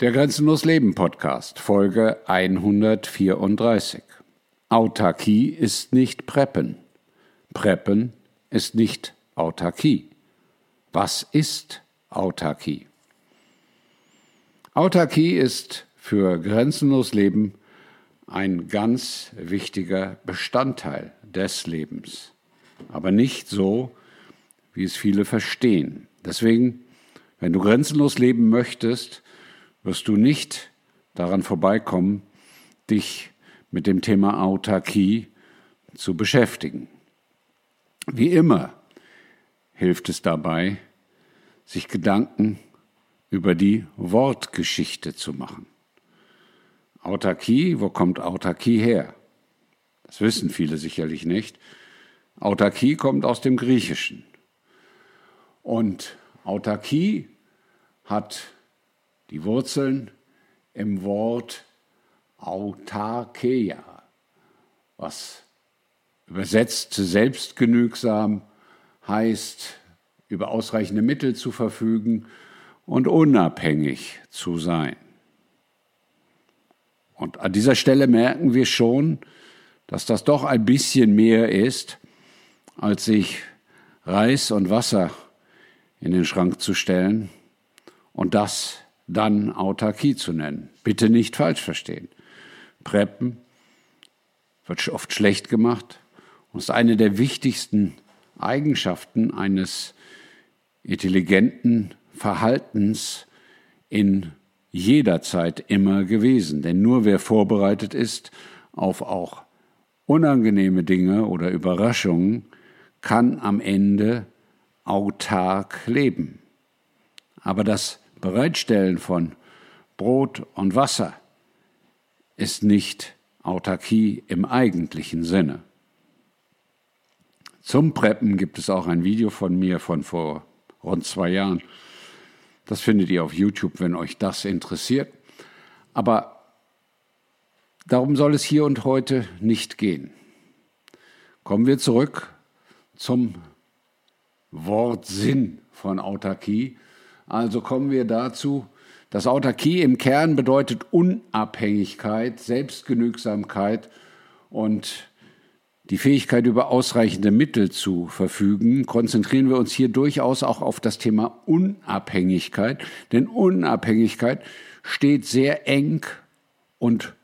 Der Grenzenlos Leben Podcast, Folge 134. Autarkie ist nicht Preppen. Preppen ist nicht Autarkie. Was ist Autarkie? Autarkie ist für Grenzenlos Leben ein ganz wichtiger Bestandteil des Lebens, aber nicht so, wie es viele verstehen. Deswegen, wenn du grenzenlos leben möchtest, wirst du nicht daran vorbeikommen, dich mit dem Thema Autarkie zu beschäftigen. Wie immer hilft es dabei, sich Gedanken über die Wortgeschichte zu machen. Autarkie, wo kommt Autarkie her? Das wissen viele sicherlich nicht. Autarkie kommt aus dem Griechischen. Und Autarkie hat die Wurzeln im Wort Autarkeia, was übersetzt selbstgenügsam heißt, über ausreichende Mittel zu verfügen und unabhängig zu sein. Und an dieser Stelle merken wir schon, dass das doch ein bisschen mehr ist, als sich Reis und Wasser in den Schrank zu stellen und das dann Autarkie zu nennen. Bitte nicht falsch verstehen. Preppen wird oft schlecht gemacht und ist eine der wichtigsten Eigenschaften eines intelligenten Verhaltens in jeder Zeit immer gewesen. Denn nur wer vorbereitet ist auf auch unangenehme Dinge oder Überraschungen, kann am Ende autark leben. Aber das Bereitstellen von Brot und Wasser ist nicht Autarkie im eigentlichen Sinne. Zum Preppen gibt es auch ein Video von mir von vor rund zwei Jahren. Das findet ihr auf YouTube, wenn euch das interessiert. Aber darum soll es hier und heute nicht gehen. Kommen wir zurück zum Wortsinn von Autarkie. Also kommen wir dazu, dass Autarkie im Kern bedeutet Unabhängigkeit, Selbstgenügsamkeit und die Fähigkeit, über ausreichende Mittel zu verfügen, konzentrieren wir uns hier durchaus auch auf das Thema Unabhängigkeit. Denn Unabhängigkeit steht sehr eng und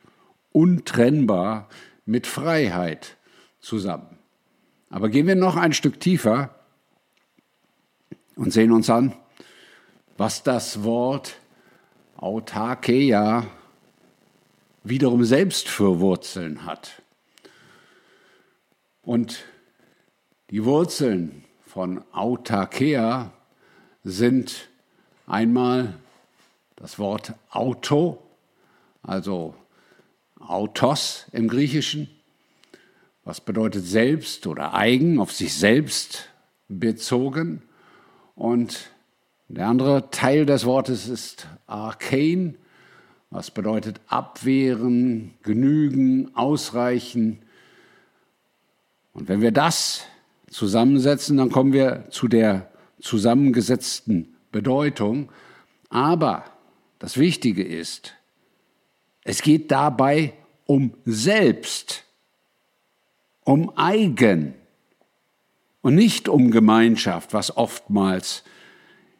untrennbar mit Freiheit zusammen. Aber gehen wir noch ein Stück tiefer und sehen uns an, was das Wort Autarkeia wiederum selbst für Wurzeln hat. Und die Wurzeln von Autarkeia sind einmal das Wort Auto, also Autos im Griechischen, was bedeutet selbst oder eigen, auf sich selbst bezogen. Und der andere Teil des Wortes ist arcane, was bedeutet abwehren, genügen, ausreichen. Und wenn wir das zusammensetzen, dann kommen wir zu der zusammengesetzten Bedeutung. Aber das Wichtige ist, es geht dabei um selbst, um eigen und nicht um Gemeinschaft, was oftmals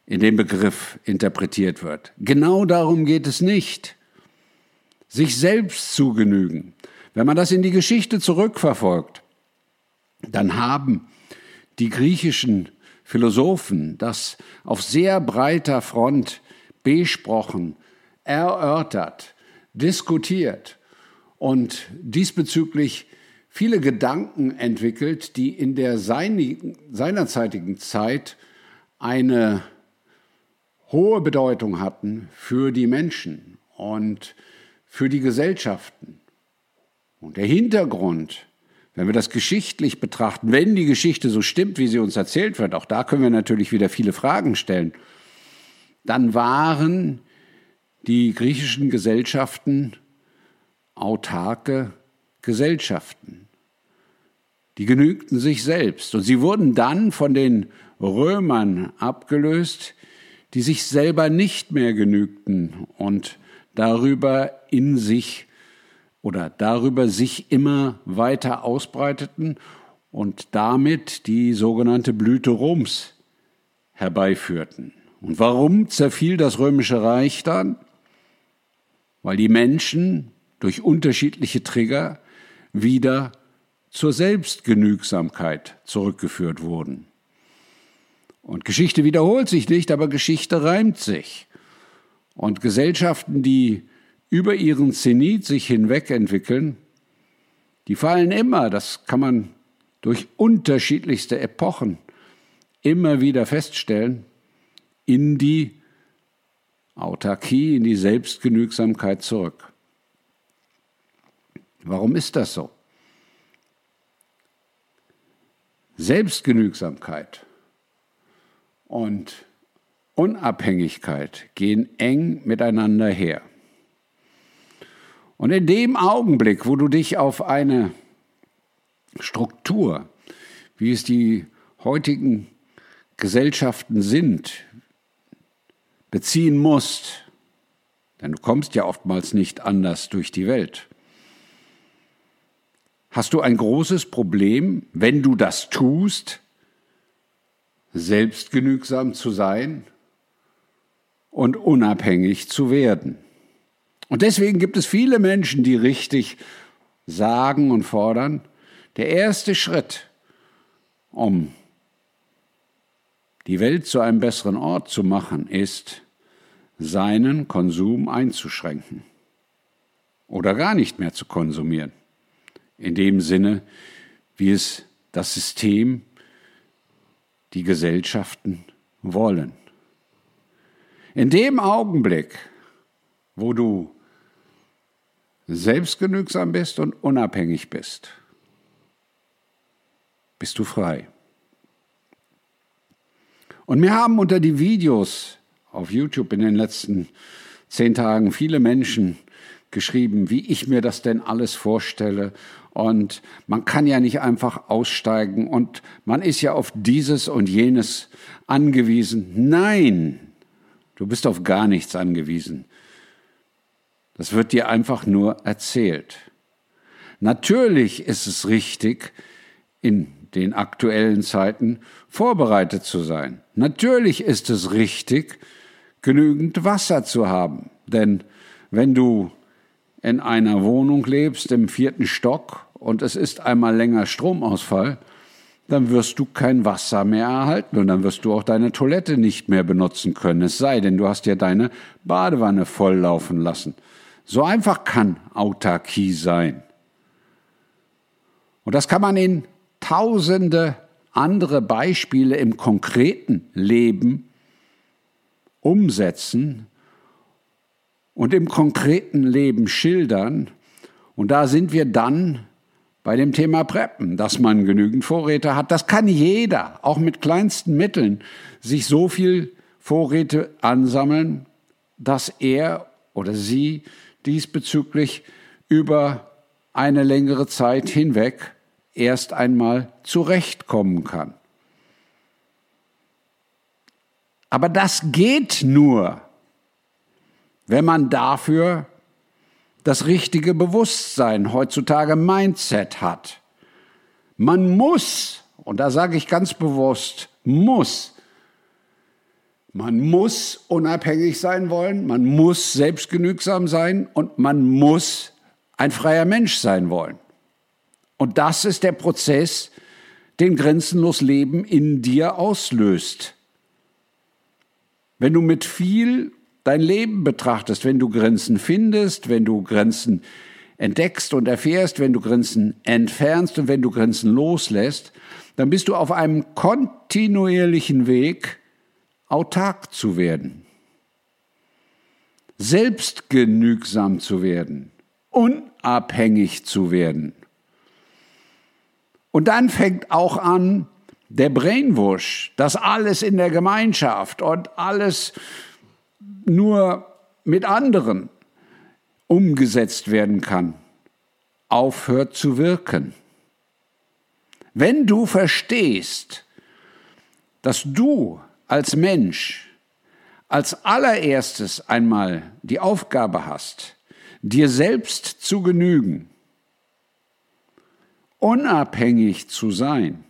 in dem Begriff interpretiert wird. Genau darum geht es nicht. Sich selbst zu genügen. Wenn man das in die Geschichte zurückverfolgt, dann haben die griechischen Philosophen das auf sehr breiter Front besprochen, erörtert, diskutiert und diesbezüglich viele Gedanken entwickelt, die in der seinerzeitigen Zeit eine hohe Bedeutung hatten für die Menschen und für die Gesellschaften. Und der Hintergrund, wenn wir das geschichtlich betrachten, wenn die Geschichte so stimmt, wie sie uns erzählt wird, auch da können wir natürlich wieder viele Fragen stellen, dann waren die griechischen Gesellschaften autarke Gesellschaften. Die genügten sich selbst und sie wurden dann von den Römern abgelöst, die sich selber nicht mehr genügten und darüber in sich oder darüber sich immer weiter ausbreiteten und damit die sogenannte Blüte Roms herbeiführten. Und warum zerfiel das römische Reich dann? Weil die Menschen durch unterschiedliche Trigger wieder zur Selbstgenügsamkeit zurückgeführt wurden. Und Geschichte wiederholt sich nicht, aber Geschichte reimt sich. Und Gesellschaften, die über ihren Zenit sich hinweg entwickeln, die fallen immer, das kann man durch unterschiedlichste Epochen immer wieder feststellen, in die Autarkie, in die Selbstgenügsamkeit zurück. Warum ist das so? Selbstgenügsamkeit und Unabhängigkeit gehen eng miteinander her. Und in dem Augenblick, wo du dich auf eine Struktur, wie es die heutigen Gesellschaften sind, beziehen musst, denn du kommst ja oftmals nicht anders durch die Welt, hast du ein großes Problem, wenn du das tust, selbstgenügsam zu sein und unabhängig zu werden. Und deswegen gibt es viele Menschen, die richtig sagen und fordern, der erste Schritt, um die Welt zu einem besseren Ort zu machen, ist, seinen Konsum einzuschränken oder gar nicht mehr zu konsumieren in dem Sinne, wie es das System, die Gesellschaften wollen. In dem Augenblick, wo du selbstgenügsam bist und unabhängig bist, bist du frei. Und mir haben unter die Videos auf YouTube in den letzten zehn Tagen viele Menschen geschrieben, wie ich mir das denn alles vorstelle und man kann ja nicht einfach aussteigen und man ist ja auf dieses und jenes angewiesen. Nein, du bist auf gar nichts angewiesen. Das wird dir einfach nur erzählt. Natürlich ist es richtig, in den aktuellen Zeiten vorbereitet zu sein. Natürlich ist es richtig, genügend Wasser zu haben. Denn wenn du in einer Wohnung lebst im vierten Stock und es ist einmal länger Stromausfall, dann wirst du kein Wasser mehr erhalten und dann wirst du auch deine Toilette nicht mehr benutzen können. Es sei denn, du hast ja deine Badewanne volllaufen lassen. So einfach kann Autarkie sein. Und das kann man in tausende andere Beispiele im konkreten Leben umsetzen und im konkreten Leben schildern. Und da sind wir dann bei dem Thema Preppen, dass man genügend Vorräte hat. Das kann jeder, auch mit kleinsten Mitteln, sich so viel Vorräte ansammeln, dass er oder sie diesbezüglich über eine längere Zeit hinweg erst einmal zurechtkommen kann. Aber das geht nur, wenn man dafür das richtige Bewusstsein, heutzutage Mindset hat. Man muss, und da sage ich ganz bewusst, muss, man muss unabhängig sein wollen, man muss selbstgenügsam sein und man muss ein freier Mensch sein wollen. Und das ist der Prozess, den grenzenlos Leben in dir auslöst. Wenn du mit viel dein Leben betrachtest, wenn du Grenzen findest, wenn du Grenzen entdeckst und erfährst, wenn du Grenzen entfernst und wenn du Grenzen loslässt, dann bist du auf einem kontinuierlichen Weg, autark zu werden, selbstgenügsam zu werden, unabhängig zu werden. Und dann fängt auch an der Brainwash, dass alles in der Gemeinschaft und alles nur mit anderen umgesetzt werden kann, aufhört zu wirken. Wenn du verstehst, dass du als Mensch, als allererstes einmal die Aufgabe hast, dir selbst zu genügen, unabhängig zu sein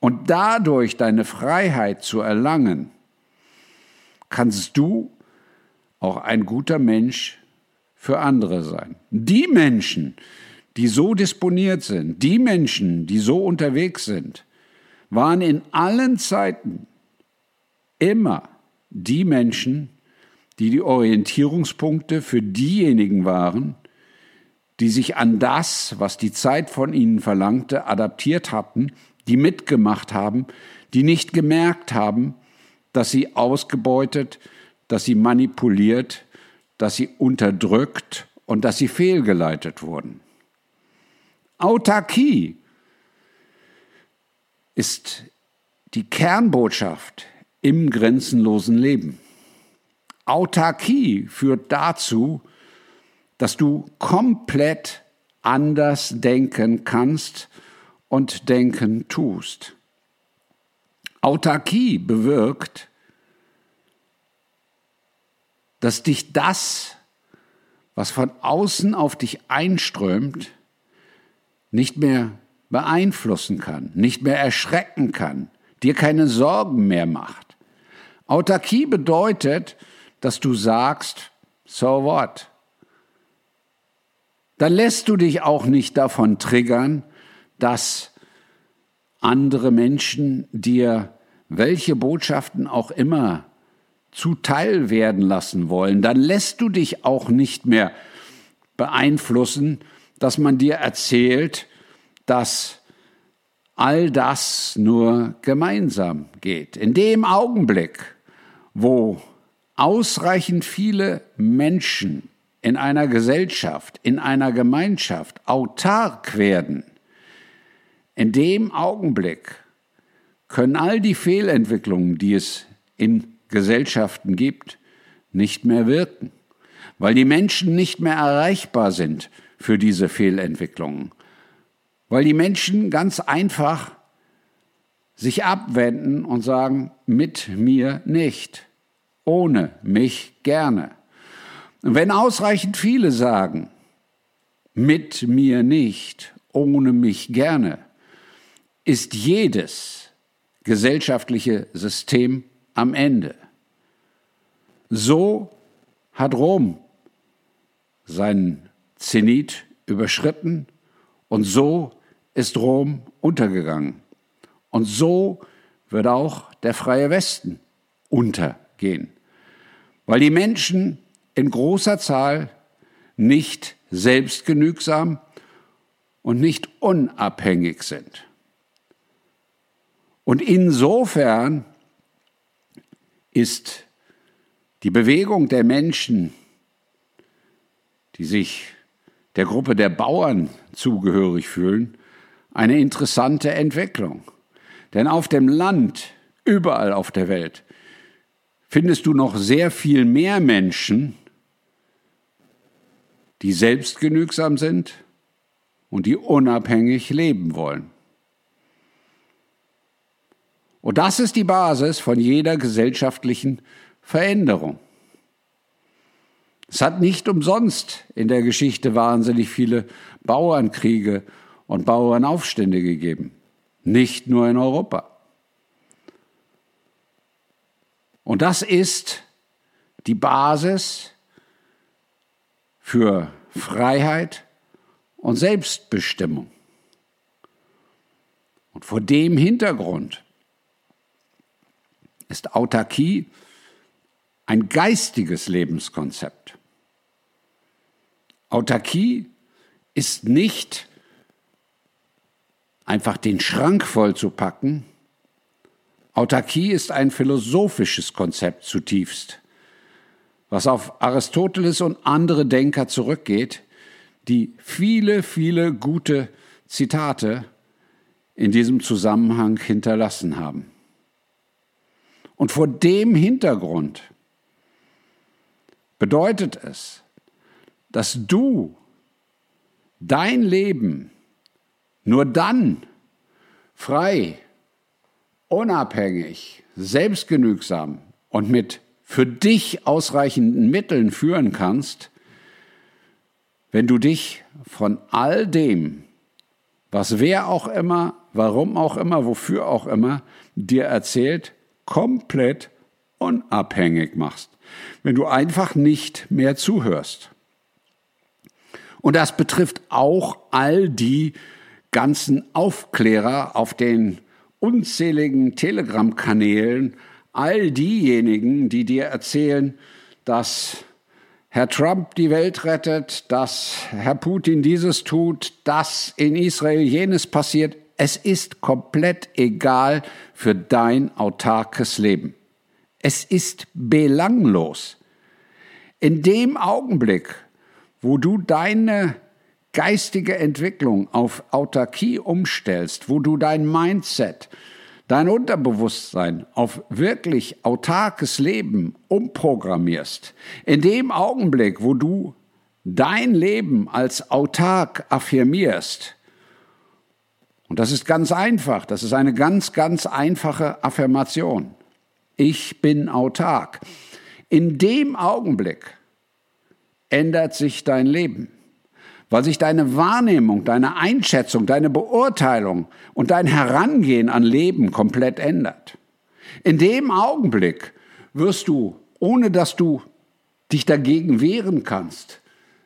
und dadurch deine Freiheit zu erlangen, kannst du auch ein guter Mensch für andere sein. Die Menschen, die so disponiert sind, die Menschen, die so unterwegs sind, waren in allen Zeiten immer die Menschen, die die Orientierungspunkte für diejenigen waren, die sich an das, was die Zeit von ihnen verlangte, adaptiert hatten, die mitgemacht haben, die nicht gemerkt haben, dass sie ausgebeutet, dass sie manipuliert, dass sie unterdrückt und dass sie fehlgeleitet wurden. Autarkie ist die Kernbotschaft im grenzenlosen Leben. Autarkie führt dazu, dass du komplett anders denken kannst und denken tust. Autarkie bewirkt, dass dich das, was von außen auf dich einströmt, nicht mehr beeinflussen kann, nicht mehr erschrecken kann, dir keine Sorgen mehr macht. Autarkie bedeutet, dass du sagst, so what? Dann lässt du dich auch nicht davon triggern, dass andere Menschen dir welche Botschaften auch immer zuteil werden lassen wollen, dann lässt du dich auch nicht mehr beeinflussen, dass man dir erzählt, dass all das nur gemeinsam geht. In dem Augenblick, wo ausreichend viele Menschen in einer Gesellschaft, in einer Gemeinschaft autark werden, in dem Augenblick können all die Fehlentwicklungen, die es in Gesellschaften gibt, nicht mehr wirken, weil die Menschen nicht mehr erreichbar sind für diese Fehlentwicklungen, weil die Menschen ganz einfach sich abwenden und sagen, mit mir nicht, ohne mich gerne. Und wenn ausreichend viele sagen, mit mir nicht, ohne mich gerne, ist jedes gesellschaftliche System am Ende. So hat Rom seinen Zenit überschritten und so ist Rom untergegangen. Und so wird auch der freie Westen untergehen, weil die Menschen in großer Zahl nicht selbstgenügsam und nicht unabhängig sind. Und insofern ist die Bewegung der Menschen, die sich der Gruppe der Bauern zugehörig fühlen, eine interessante Entwicklung. Denn auf dem Land, überall auf der Welt, findest du noch sehr viel mehr Menschen, die selbstgenügsam sind und die unabhängig leben wollen. Und das ist die Basis von jeder gesellschaftlichen Veränderung. Es hat nicht umsonst in der Geschichte wahnsinnig viele Bauernkriege und Bauernaufstände gegeben. Nicht nur in Europa. Und das ist die Basis für Freiheit und Selbstbestimmung. Und vor dem Hintergrund ist Autarkie ein geistiges Lebenskonzept. Autarkie ist nicht einfach den Schrank voll zu packen. Autarkie ist ein philosophisches Konzept zutiefst, was auf Aristoteles und andere Denker zurückgeht, die viele, viele gute Zitate in diesem Zusammenhang hinterlassen haben. Und vor dem Hintergrund bedeutet es, dass du dein Leben nur dann frei, unabhängig, selbstgenügsam und mit für dich ausreichenden Mitteln führen kannst, wenn du dich von all dem, was wer auch immer, warum auch immer, wofür auch immer dir erzählt, komplett unabhängig machst. Wenn du einfach nicht mehr zuhörst. Und das betrifft auch all die ganzen Aufklärer auf den unzähligen Telegram-Kanälen, all diejenigen, die dir erzählen, dass Herr Trump die Welt rettet, dass Herr Putin dieses tut, dass in Israel jenes passiert. Es ist komplett egal für dein autarkes Leben. Es ist belanglos. In dem Augenblick, wo du deine geistige Entwicklung auf Autarkie umstellst, wo du dein Mindset, dein Unterbewusstsein auf wirklich autarkes Leben umprogrammierst, in dem Augenblick, wo du dein Leben als autark affirmierst, und das ist ganz einfach, das ist eine ganz, ganz einfache Affirmation. Ich bin autark. In dem Augenblick ändert sich dein Leben, weil sich deine Wahrnehmung, deine Einschätzung, deine Beurteilung und dein Herangehen an Leben komplett ändert. In dem Augenblick wirst du, ohne dass du dich dagegen wehren kannst,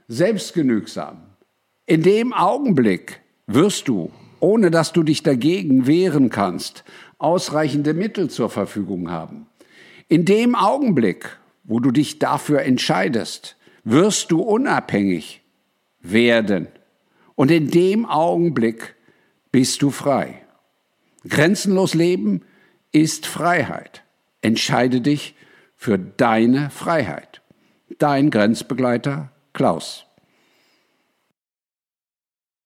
selbstgenügsam. In dem Augenblick wirst du, ohne dass du dich dagegen wehren kannst, ausreichende Mittel zur Verfügung haben. In dem Augenblick, wo du dich dafür entscheidest, wirst du unabhängig werden. Und in dem Augenblick bist du frei. Grenzenlos leben ist Freiheit. Entscheide dich für deine Freiheit. Dein Grenzbegleiter Klaus.